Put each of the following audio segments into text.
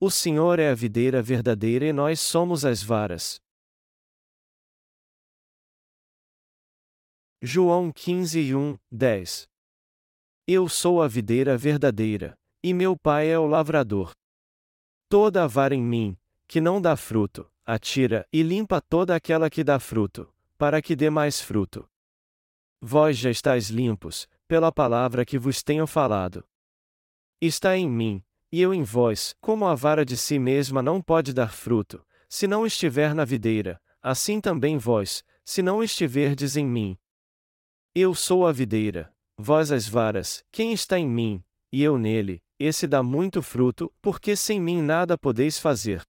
O Senhor é a videira verdadeira e nós somos as varas. João 15 1, 10 Eu sou a videira verdadeira, e meu pai é o lavrador. Toda a vara em mim, que não dá fruto, atira e limpa toda aquela que dá fruto, para que dê mais fruto. Vós já estáis limpos, pela palavra que vos tenho falado. Está em mim, e eu em vós, como a vara de si mesma não pode dar fruto, se não estiver na videira, assim também vós, se não estiverdes em mim. Eu sou a videira, vós as varas, quem está em mim, e eu nele, esse dá muito fruto, porque sem mim nada podeis fazer.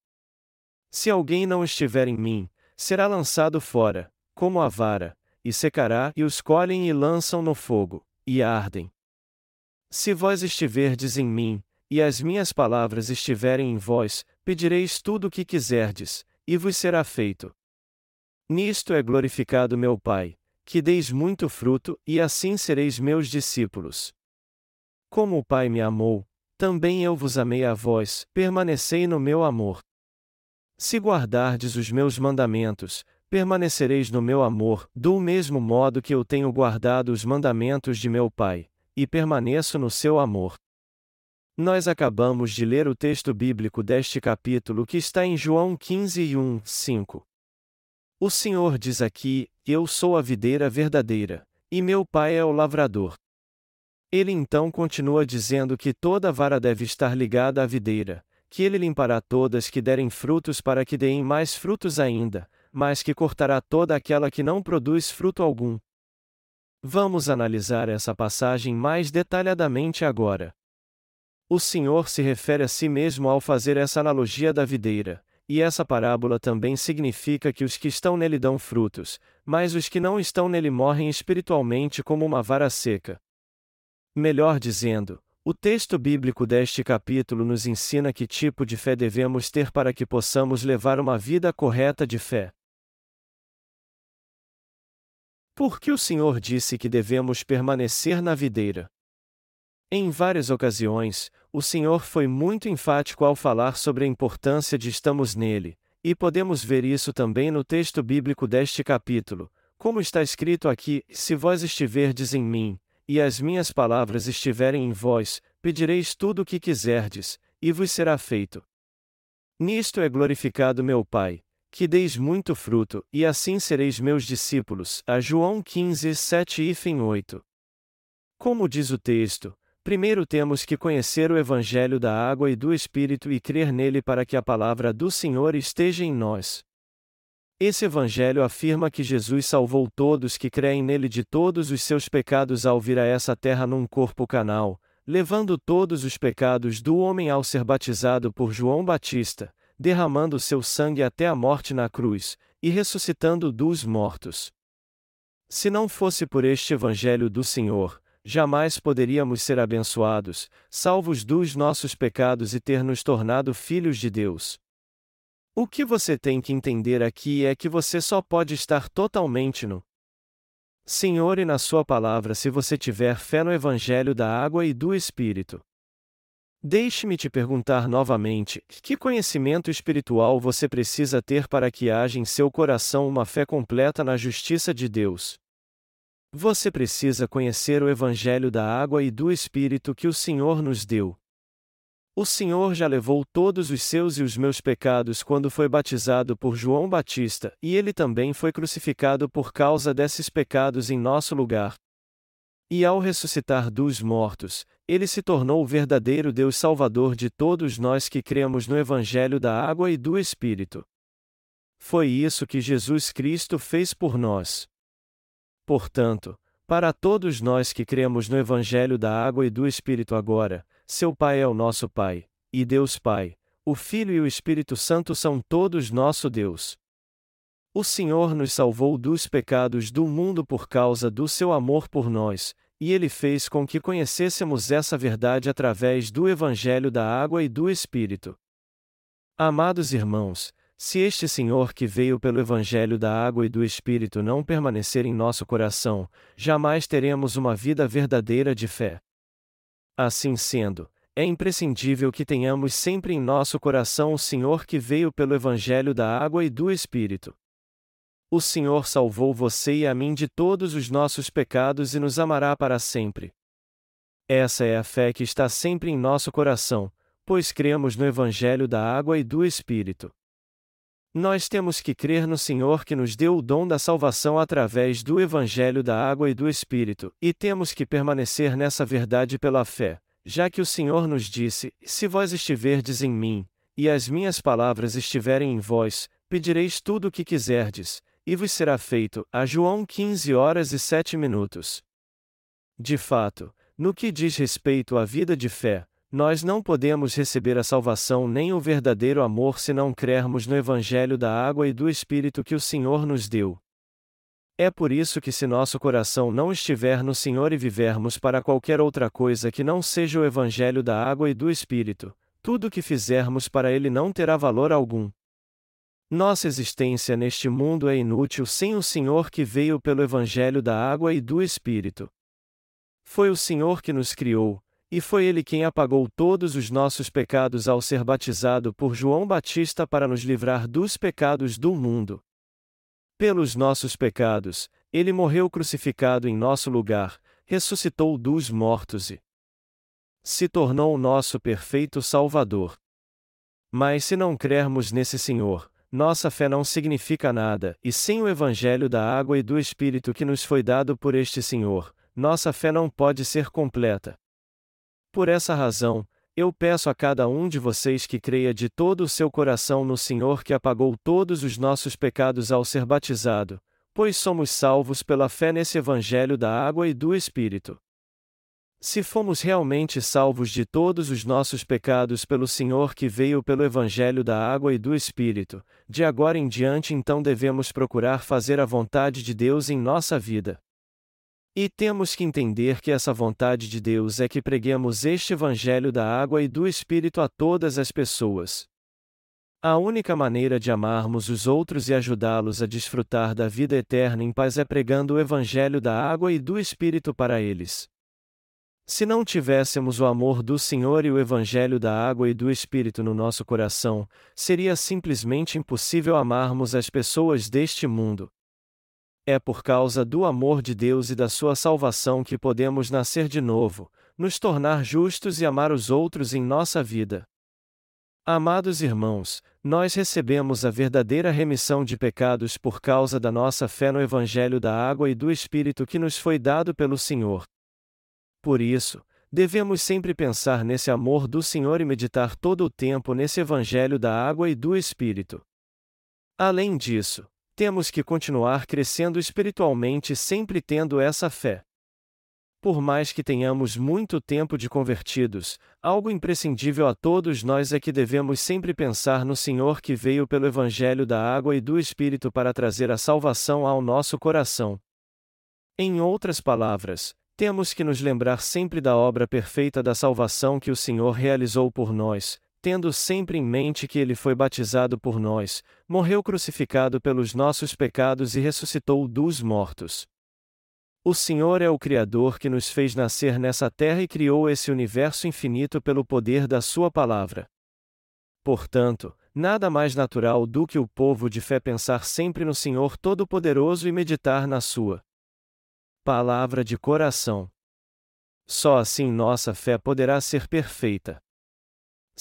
Se alguém não estiver em mim, será lançado fora, como a vara, e secará, e os colhem e lançam no fogo, e ardem. Se vós estiverdes em mim, e as minhas palavras estiverem em vós, pedireis tudo o que quiserdes, e vos será feito. Nisto é glorificado meu Pai, que deis muito fruto, e assim sereis meus discípulos. Como o Pai me amou, também eu vos amei a vós, permanecei no meu amor. Se guardardes os meus mandamentos, permanecereis no meu amor, do mesmo modo que eu tenho guardado os mandamentos de meu Pai, e permaneço no seu amor. Nós acabamos de ler o texto bíblico deste capítulo que está em João 15 e 1, 5. O Senhor diz aqui: Eu sou a videira verdadeira, e meu Pai é o lavrador. Ele então continua dizendo que toda vara deve estar ligada à videira, que ele limpará todas que derem frutos para que deem mais frutos ainda, mas que cortará toda aquela que não produz fruto algum. Vamos analisar essa passagem mais detalhadamente agora. O Senhor se refere a si mesmo ao fazer essa analogia da videira, e essa parábola também significa que os que estão nele dão frutos, mas os que não estão nele morrem espiritualmente como uma vara seca. Melhor dizendo, o texto bíblico deste capítulo nos ensina que tipo de fé devemos ter para que possamos levar uma vida correta de fé. Porque o Senhor disse que devemos permanecer na videira. Em várias ocasiões, o Senhor foi muito enfático ao falar sobre a importância de estamos nele, e podemos ver isso também no texto bíblico deste capítulo, como está escrito aqui: Se vós estiverdes em mim, e as minhas palavras estiverem em vós, pedireis tudo o que quiserdes, e vos será feito. Nisto é glorificado meu Pai, que deis muito fruto, e assim sereis meus discípulos. A João 15, 7 e 8. Como diz o texto, primeiro temos que conhecer o Evangelho da água e do Espírito e crer nele para que a palavra do Senhor esteja em nós. Esse Evangelho afirma que Jesus salvou todos que creem nele de todos os seus pecados ao vir a essa terra num corpo canal, levando todos os pecados do homem ao ser batizado por João Batista, derramando seu sangue até a morte na cruz, e ressuscitando dos mortos. Se não fosse por este Evangelho do Senhor, jamais poderíamos ser abençoados, salvos dos nossos pecados e ter nos tornado filhos de Deus. O que você tem que entender aqui é que você só pode estar totalmente no Senhor e na Sua palavra se você tiver fé no Evangelho da água e do Espírito. Deixe-me te perguntar novamente: que conhecimento espiritual você precisa ter para que haja em seu coração uma fé completa na justiça de Deus? Você precisa conhecer o Evangelho da água e do Espírito que o Senhor nos deu. O Senhor já levou todos os seus e os meus pecados quando foi batizado por João Batista, e ele também foi crucificado por causa desses pecados em nosso lugar. E ao ressuscitar dos mortos, ele se tornou o verdadeiro Deus Salvador de todos nós que cremos no Evangelho da Água e do Espírito. Foi isso que Jesus Cristo fez por nós. Portanto, para todos nós que cremos no Evangelho da Água e do Espírito agora, seu Pai é o nosso Pai, e Deus Pai, o Filho e o Espírito Santo são todos nosso Deus. O Senhor nos salvou dos pecados do mundo por causa do seu amor por nós, e ele fez com que conhecêssemos essa verdade através do Evangelho da Água e do Espírito. Amados irmãos, se este Senhor que veio pelo Evangelho da Água e do Espírito não permanecer em nosso coração, jamais teremos uma vida verdadeira de fé. Assim sendo, é imprescindível que tenhamos sempre em nosso coração o Senhor que veio pelo Evangelho da água e do Espírito. O Senhor salvou você e a mim de todos os nossos pecados e nos amará para sempre. Essa é a fé que está sempre em nosso coração, pois cremos no Evangelho da água e do Espírito. Nós temos que crer no Senhor que nos deu o dom da salvação através do Evangelho da água e do Espírito, e temos que permanecer nessa verdade pela fé, já que o Senhor nos disse: Se vós estiverdes em mim, e as minhas palavras estiverem em vós, pedireis tudo o que quiserdes, e vos será feito. A João 15 horas e 7 minutos. De fato, no que diz respeito à vida de fé, nós não podemos receber a salvação nem o verdadeiro amor se não crermos no Evangelho da água e do Espírito que o Senhor nos deu. É por isso que, se nosso coração não estiver no Senhor e vivermos para qualquer outra coisa que não seja o Evangelho da água e do Espírito, tudo o que fizermos para ele não terá valor algum. Nossa existência neste mundo é inútil sem o Senhor que veio pelo Evangelho da água e do Espírito. Foi o Senhor que nos criou, e foi Ele quem apagou todos os nossos pecados ao ser batizado por João Batista para nos livrar dos pecados do mundo. Pelos nossos pecados, Ele morreu crucificado em nosso lugar, ressuscitou dos mortos e se tornou o nosso perfeito Salvador. Mas se não crermos nesse Senhor, nossa fé não significa nada, e sem o Evangelho da água e do Espírito que nos foi dado por este Senhor, nossa fé não pode ser completa. Por essa razão, eu peço a cada um de vocês que creia de todo o seu coração no Senhor que apagou todos os nossos pecados ao ser batizado, pois somos salvos pela fé nesse Evangelho da água e do Espírito. Se fomos realmente salvos de todos os nossos pecados pelo Senhor que veio pelo Evangelho da água e do Espírito, de agora em diante então devemos procurar fazer a vontade de Deus em nossa vida. E temos que entender que essa vontade de Deus é que preguemos este Evangelho da água e do Espírito a todas as pessoas. A única maneira de amarmos os outros e ajudá-los a desfrutar da vida eterna em paz é pregando o Evangelho da água e do Espírito para eles. Se não tivéssemos o amor do Senhor e o Evangelho da água e do Espírito no nosso coração, seria simplesmente impossível amarmos as pessoas deste mundo. É por causa do amor de Deus e da sua salvação que podemos nascer de novo, nos tornar justos e amar os outros em nossa vida. Amados irmãos, nós recebemos a verdadeira remissão de pecados por causa da nossa fé no Evangelho da água e do Espírito que nos foi dado pelo Senhor. Por isso, devemos sempre pensar nesse amor do Senhor e meditar todo o tempo nesse Evangelho da água e do Espírito. Além disso, temos que continuar crescendo espiritualmente sempre tendo essa fé. Por mais que tenhamos muito tempo de convertidos, algo imprescindível a todos nós é que devemos sempre pensar no Senhor que veio pelo Evangelho da água e do Espírito para trazer a salvação ao nosso coração. Em outras palavras, temos que nos lembrar sempre da obra perfeita da salvação que o Senhor realizou por nós, tendo sempre em mente que ele foi batizado por nós, morreu crucificado pelos nossos pecados e ressuscitou dos mortos. O Senhor é o Criador que nos fez nascer nessa terra e criou esse universo infinito pelo poder da Sua palavra. Portanto, nada mais natural do que o povo de fé pensar sempre no Senhor Todo-Poderoso e meditar na Sua palavra de coração. Só assim nossa fé poderá ser perfeita.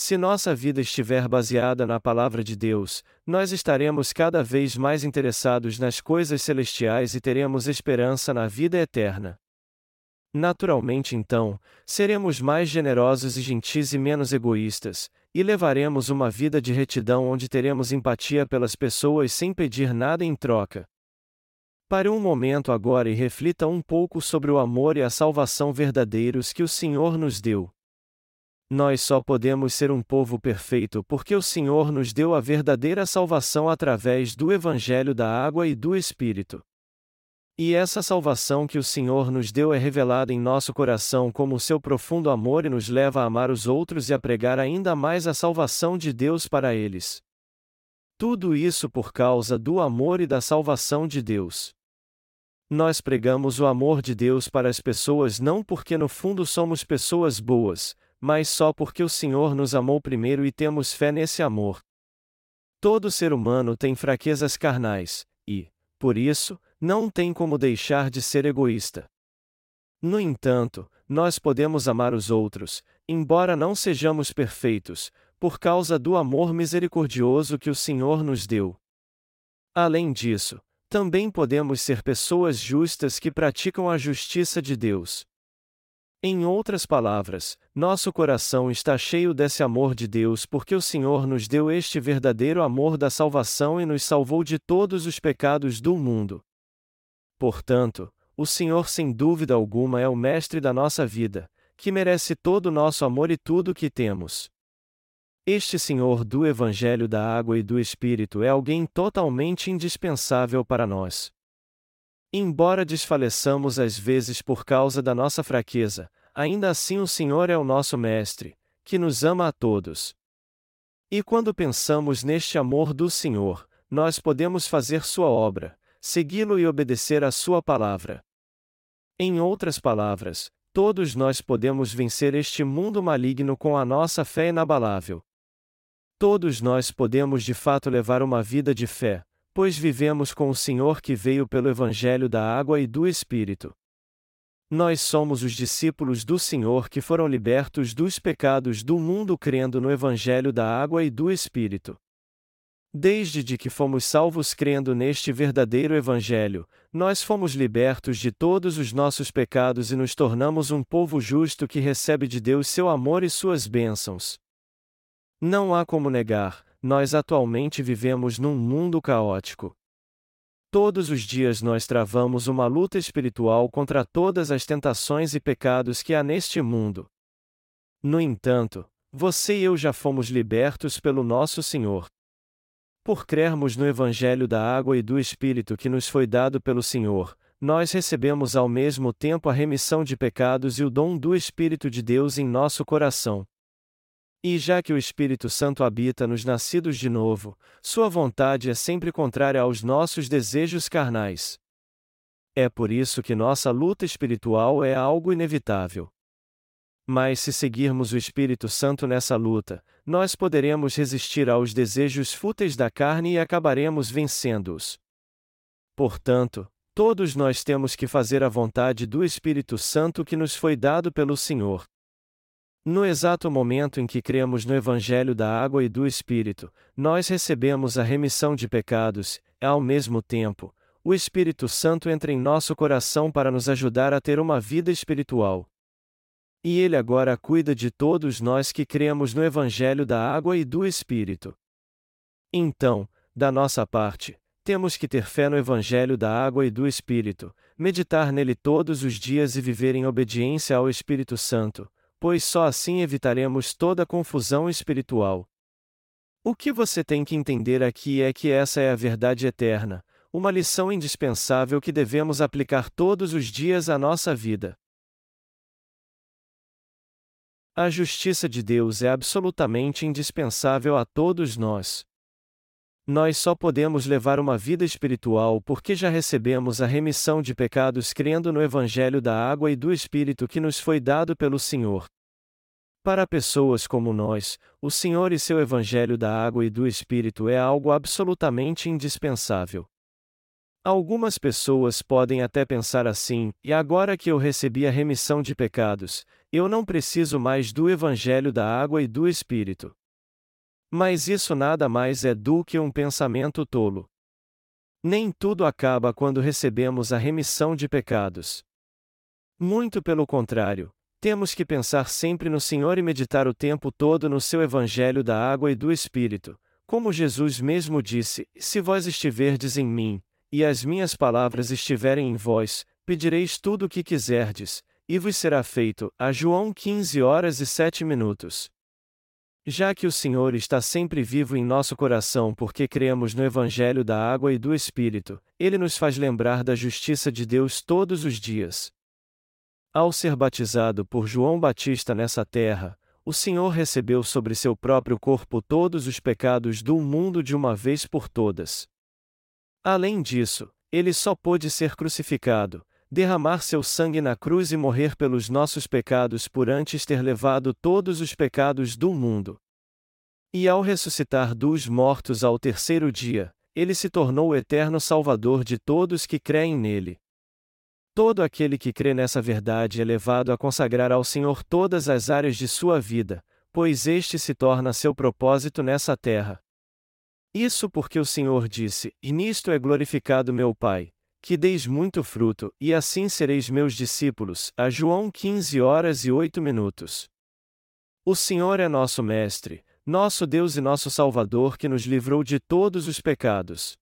Se nossa vida estiver baseada na palavra de Deus, nós estaremos cada vez mais interessados nas coisas celestiais e teremos esperança na vida eterna. Naturalmente, então, seremos mais generosos e gentis e menos egoístas, e levaremos uma vida de retidão onde teremos empatia pelas pessoas sem pedir nada em troca. Pare um momento agora e reflita um pouco sobre o amor e a salvação verdadeiros que o Senhor nos deu. Nós só podemos ser um povo perfeito porque o Senhor nos deu a verdadeira salvação através do Evangelho da Água e do Espírito. E essa salvação que o Senhor nos deu é revelada em nosso coração como seu profundo amor e nos leva a amar os outros e a pregar ainda mais a salvação de Deus para eles. Tudo isso por causa do amor e da salvação de Deus. Nós pregamos o amor de Deus para as pessoas não porque no fundo somos pessoas boas, mas só porque o Senhor nos amou primeiro e temos fé nesse amor. Todo ser humano tem fraquezas carnais, e, por isso, não tem como deixar de ser egoísta. No entanto, nós podemos amar os outros, embora não sejamos perfeitos, por causa do amor misericordioso que o Senhor nos deu. Além disso, também podemos ser pessoas justas que praticam a justiça de Deus. Em outras palavras, nosso coração está cheio desse amor de Deus porque o Senhor nos deu este verdadeiro amor da salvação e nos salvou de todos os pecados do mundo. Portanto, o Senhor sem dúvida alguma é o Mestre da nossa vida, que merece todo o nosso amor e tudo o que temos. Este Senhor do Evangelho da Água e do Espírito é alguém totalmente indispensável para nós. Embora desfaleçamos às vezes por causa da nossa fraqueza, ainda assim o Senhor é o nosso Mestre, que nos ama a todos. E quando pensamos neste amor do Senhor, nós podemos fazer Sua obra, segui-lo e obedecer à Sua palavra. Em outras palavras, todos nós podemos vencer este mundo maligno com a nossa fé inabalável. Todos nós podemos de fato levar uma vida de fé, pois vivemos com o Senhor que veio pelo Evangelho da água e do Espírito. Nós somos os discípulos do Senhor que foram libertos dos pecados do mundo crendo no Evangelho da água e do Espírito. Desde de que fomos salvos crendo neste verdadeiro Evangelho, nós fomos libertos de todos os nossos pecados e nos tornamos um povo justo que recebe de Deus seu amor e suas bênçãos. Não há como negar, nós atualmente vivemos num mundo caótico. Todos os dias nós travamos uma luta espiritual contra todas as tentações e pecados que há neste mundo. No entanto, você e eu já fomos libertos pelo nosso Senhor. Por crermos no Evangelho da Água e do Espírito que nos foi dado pelo Senhor, nós recebemos ao mesmo tempo a remissão de pecados e o dom do Espírito de Deus em nosso coração. E já que o Espírito Santo habita nos nascidos de novo, sua vontade é sempre contrária aos nossos desejos carnais. É por isso que nossa luta espiritual é algo inevitável. Mas se seguirmos o Espírito Santo nessa luta, nós poderemos resistir aos desejos fúteis da carne e acabaremos vencendo-os. Portanto, todos nós temos que fazer a vontade do Espírito Santo que nos foi dado pelo Senhor. No exato momento em que cremos no Evangelho da Água e do Espírito, nós recebemos a remissão de pecados, e, ao mesmo tempo, o Espírito Santo entra em nosso coração para nos ajudar a ter uma vida espiritual. E Ele agora cuida de todos nós que cremos no Evangelho da Água e do Espírito. Então, da nossa parte, temos que ter fé no Evangelho da Água e do Espírito, meditar nele todos os dias e viver em obediência ao Espírito Santo, pois só assim evitaremos toda confusão espiritual. O que você tem que entender aqui é que essa é a verdade eterna, uma lição indispensável que devemos aplicar todos os dias à nossa vida. A justiça de Deus é absolutamente indispensável a todos nós. Nós só podemos levar uma vida espiritual porque já recebemos a remissão de pecados crendo no Evangelho da água e do Espírito que nos foi dado pelo Senhor. Para pessoas como nós, o Senhor e seu Evangelho da água e do Espírito é algo absolutamente indispensável. Algumas pessoas podem até pensar assim: e agora que eu recebi a remissão de pecados, eu não preciso mais do Evangelho da água e do Espírito. Mas isso nada mais é do que um pensamento tolo. Nem tudo acaba quando recebemos a remissão de pecados. Muito pelo contrário, temos que pensar sempre no Senhor e meditar o tempo todo no seu Evangelho da água e do Espírito, como Jesus mesmo disse: Se vós estiverdes em mim, e as minhas palavras estiverem em vós, pedireis tudo o que quiserdes, e vos será feito. A João 15 horas e 7 minutos. Já que o Senhor está sempre vivo em nosso coração porque cremos no Evangelho da água e do Espírito, ele nos faz lembrar da justiça de Deus todos os dias. Ao ser batizado por João Batista nessa terra, o Senhor recebeu sobre seu próprio corpo todos os pecados do mundo de uma vez por todas. Além disso, ele só pôde ser crucificado, derramar seu sangue na cruz e morrer pelos nossos pecados por antes ter levado todos os pecados do mundo. E ao ressuscitar dos mortos ao terceiro dia, ele se tornou o eterno Salvador de todos que creem nele. Todo aquele que crê nessa verdade é levado a consagrar ao Senhor todas as áreas de sua vida, pois este se torna seu propósito nessa terra. Isso porque o Senhor disse: E nisto é glorificado meu Pai, que deis muito fruto, e assim sereis meus discípulos. A João 15 horas e 8 minutos. O Senhor é nosso Mestre, nosso Deus e nosso Salvador que nos livrou de todos os pecados.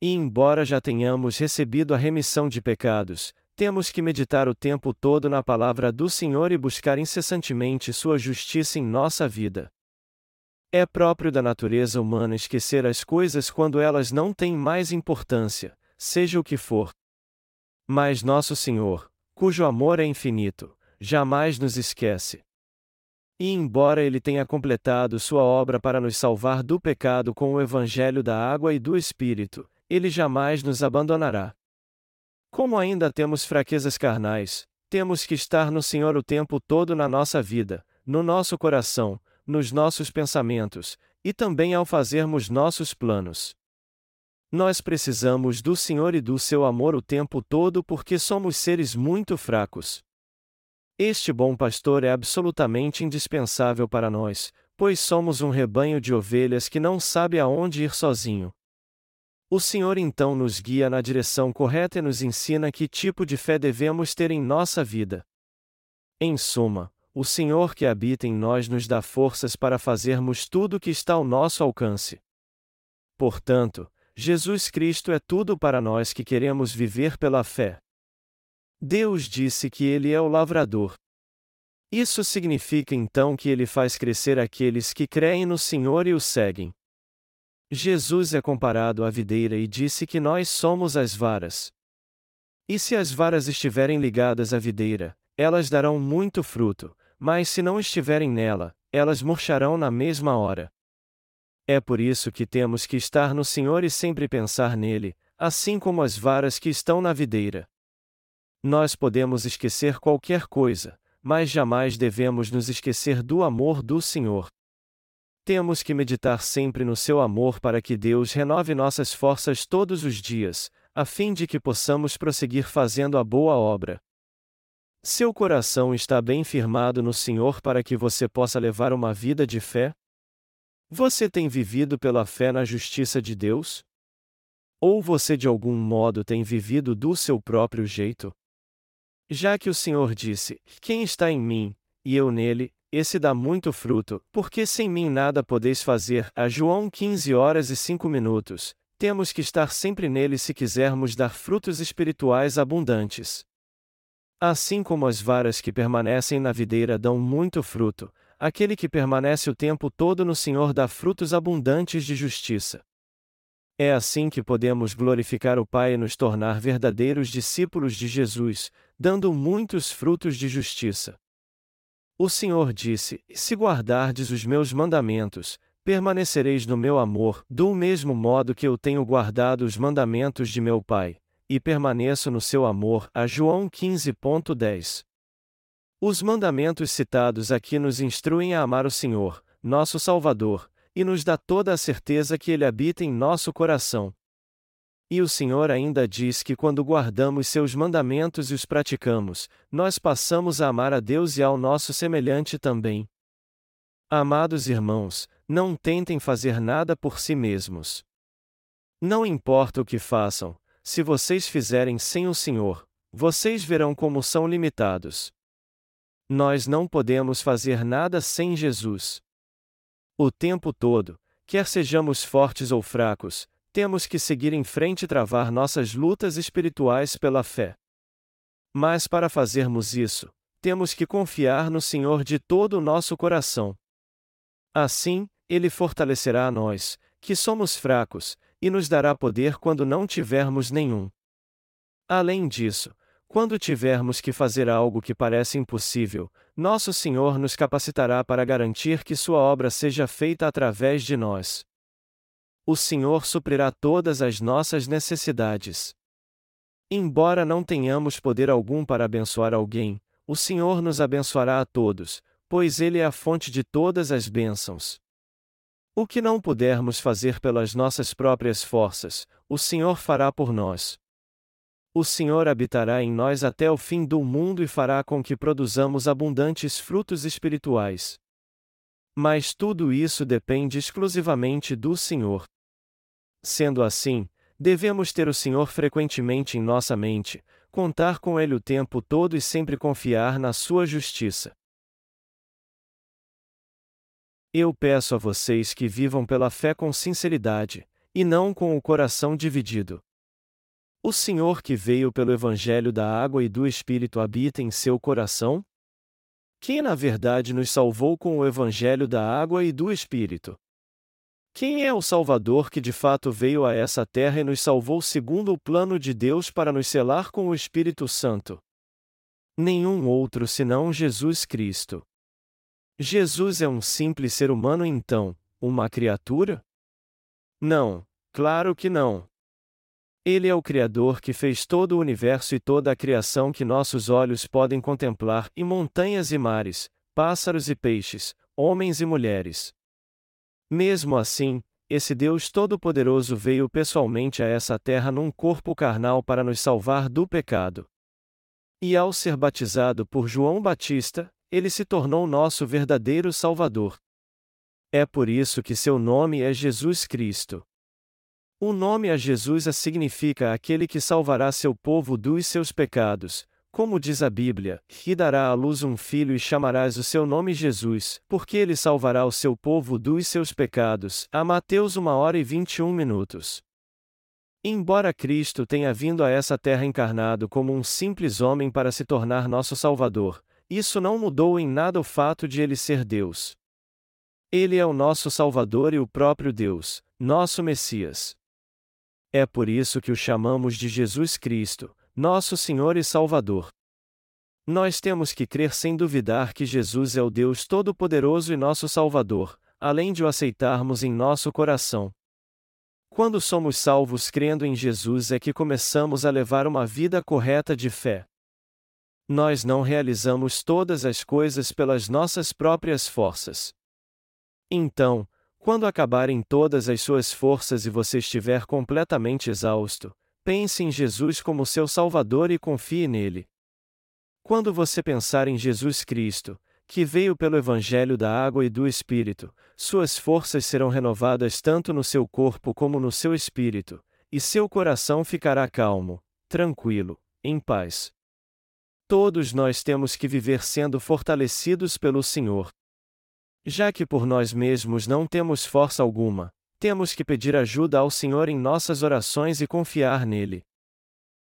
E embora já tenhamos recebido a remissão de pecados, temos que meditar o tempo todo na palavra do Senhor e buscar incessantemente Sua justiça em nossa vida. É próprio da natureza humana esquecer as coisas quando elas não têm mais importância, seja o que for. Mas nosso Senhor, cujo amor é infinito, jamais nos esquece. E embora Ele tenha completado Sua obra para nos salvar do pecado com o Evangelho da água e do Espírito, Ele jamais nos abandonará. Como ainda temos fraquezas carnais, temos que estar no Senhor o tempo todo na nossa vida, no nosso coração, nos nossos pensamentos, e também ao fazermos nossos planos. Nós precisamos do Senhor e do seu amor o tempo todo porque somos seres muito fracos. Este bom pastor é absolutamente indispensável para nós, pois somos um rebanho de ovelhas que não sabe aonde ir sozinho. O Senhor então nos guia na direção correta e nos ensina que tipo de fé devemos ter em nossa vida. Em suma, o Senhor que habita em nós nos dá forças para fazermos tudo o que está ao nosso alcance. Portanto, Jesus Cristo é tudo para nós que queremos viver pela fé. Deus disse que Ele é o lavrador. Isso significa então que Ele faz crescer aqueles que creem no Senhor e o seguem. Jesus é comparado à videira e disse que nós somos as varas. E se as varas estiverem ligadas à videira, elas darão muito fruto, mas se não estiverem nela, elas murcharão na mesma hora. É por isso que temos que estar no Senhor e sempre pensar nele, assim como as varas que estão na videira. Nós podemos esquecer qualquer coisa, mas jamais devemos nos esquecer do amor do Senhor. Temos que meditar sempre no seu amor para que Deus renove nossas forças todos os dias, a fim de que possamos prosseguir fazendo a boa obra. Seu coração está bem firmado no Senhor para que você possa levar uma vida de fé? Você tem vivido pela fé na justiça de Deus? Ou você de algum modo tem vivido do seu próprio jeito? Já que o Senhor disse: Quem está em mim, e eu nele, esse dá muito fruto, porque sem mim nada podeis fazer. A João 15 horas e 5 minutos. Temos que estar sempre nele se quisermos dar frutos espirituais abundantes. Assim como as varas que permanecem na videira dão muito fruto, aquele que permanece o tempo todo no Senhor dá frutos abundantes de justiça. É assim que podemos glorificar o Pai e nos tornar verdadeiros discípulos de Jesus, dando muitos frutos de justiça. O Senhor disse: Se guardardes os meus mandamentos, permanecereis no meu amor, do mesmo modo que eu tenho guardado os mandamentos de meu Pai, e permaneço no seu amor. A João 15.10. Os mandamentos citados aqui nos instruem a amar o Senhor, nosso Salvador, e nos dá toda a certeza que Ele habita em nosso coração. E o Senhor ainda diz que quando guardamos seus mandamentos e os praticamos, nós passamos a amar a Deus e ao nosso semelhante também. Amados irmãos, não tentem fazer nada por si mesmos. Não importa o que façam, se vocês fizerem sem o Senhor, vocês verão como são limitados. Nós não podemos fazer nada sem Jesus. O tempo todo, quer sejamos fortes ou fracos, temos que seguir em frente e travar nossas lutas espirituais pela fé. Mas para fazermos isso, temos que confiar no Senhor de todo o nosso coração. Assim, Ele fortalecerá a nós, que somos fracos, e nos dará poder quando não tivermos nenhum. Além disso, quando tivermos que fazer algo que parece impossível, nosso Senhor nos capacitará para garantir que Sua obra seja feita através de nós o Senhor suprirá todas as nossas necessidades. Embora não tenhamos poder algum para abençoar alguém, o Senhor nos abençoará a todos, pois Ele é a fonte de todas as bênçãos. O que não pudermos fazer pelas nossas próprias forças, o Senhor fará por nós. O Senhor habitará em nós até o fim do mundo e fará com que produzamos abundantes frutos espirituais. Mas tudo isso depende exclusivamente do Senhor. Sendo assim, devemos ter o Senhor frequentemente em nossa mente, contar com Ele o tempo todo e sempre confiar na Sua justiça. Eu peço a vocês que vivam pela fé com sinceridade, e não com o coração dividido. O Senhor que veio pelo Evangelho da água e do Espírito habita em seu coração? Quem na verdade nos salvou com o Evangelho da água e do Espírito? Quem é o Salvador que de fato veio a essa terra e nos salvou segundo o plano de Deus para nos selar com o Espírito Santo? Nenhum outro senão Jesus Cristo. Jesus é um simples ser humano então, uma criatura? Não, claro que não. Ele é o Criador que fez todo o universo e toda a criação que nossos olhos podem contemplar, e montanhas e mares, pássaros e peixes, homens e mulheres. Mesmo assim, esse Deus Todo-Poderoso veio pessoalmente a essa terra num corpo carnal para nos salvar do pecado. E ao ser batizado por João Batista, ele se tornou nosso verdadeiro Salvador. É por isso que seu nome é Jesus Cristo. O nome a Jesus significa aquele que salvará seu povo dos seus pecados, como diz a Bíblia, e dará à luz um filho e chamarás o seu nome Jesus, porque ele salvará o seu povo dos seus pecados. A Mateus 1 hora e 21 minutos. Embora Cristo tenha vindo a essa terra encarnado como um simples homem para se tornar nosso Salvador, isso não mudou em nada o fato de ele ser Deus. Ele é o nosso Salvador e o próprio Deus, nosso Messias. É por isso que o chamamos de Jesus Cristo, nosso Senhor e Salvador. Nós temos que crer sem duvidar que Jesus é o Deus Todo-Poderoso e nosso Salvador, além de o aceitarmos em nosso coração. Quando somos salvos crendo em Jesus é que começamos a levar uma vida correta de fé. Nós não realizamos todas as coisas pelas nossas próprias forças. Então, quando acabarem todas as suas forças e você estiver completamente exausto, pense em Jesus como seu Salvador e confie nele. Quando você pensar em Jesus Cristo, que veio pelo Evangelho da água e do Espírito, suas forças serão renovadas tanto no seu corpo como no seu espírito, e seu coração ficará calmo, tranquilo, em paz. Todos nós temos que viver sendo fortalecidos pelo Senhor. Já que por nós mesmos não temos força alguma, temos que pedir ajuda ao Senhor em nossas orações e confiar nele.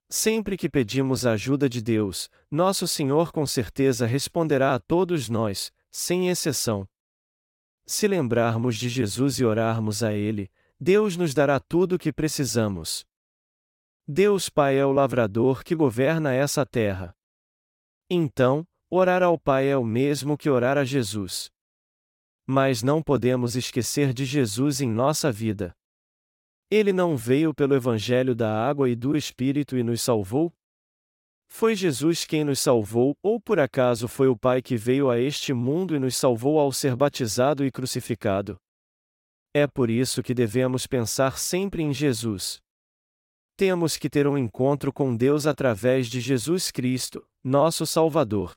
Sempre que pedimos a ajuda de Deus, nosso Senhor com certeza responderá a todos nós, sem exceção. Se lembrarmos de Jesus e orarmos a Ele, Deus nos dará tudo o que precisamos. Deus Pai é o lavrador que governa essa terra. Então, orar ao Pai é o mesmo que orar a Jesus. Mas não podemos esquecer de Jesus em nossa vida. Ele não veio pelo Evangelho da água e do Espírito e nos salvou? Foi Jesus quem nos salvou, ou por acaso foi o Pai que veio a este mundo e nos salvou ao ser batizado e crucificado? É por isso que devemos pensar sempre em Jesus. Temos que ter um encontro com Deus através de Jesus Cristo, nosso Salvador.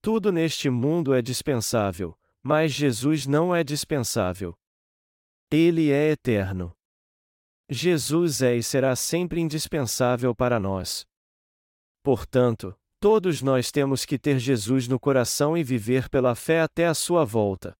Tudo neste mundo é dispensável, mas Jesus não é dispensável. Ele é eterno. Jesus é e será sempre indispensável para nós. Portanto, todos nós temos que ter Jesus no coração e viver pela fé até a sua volta.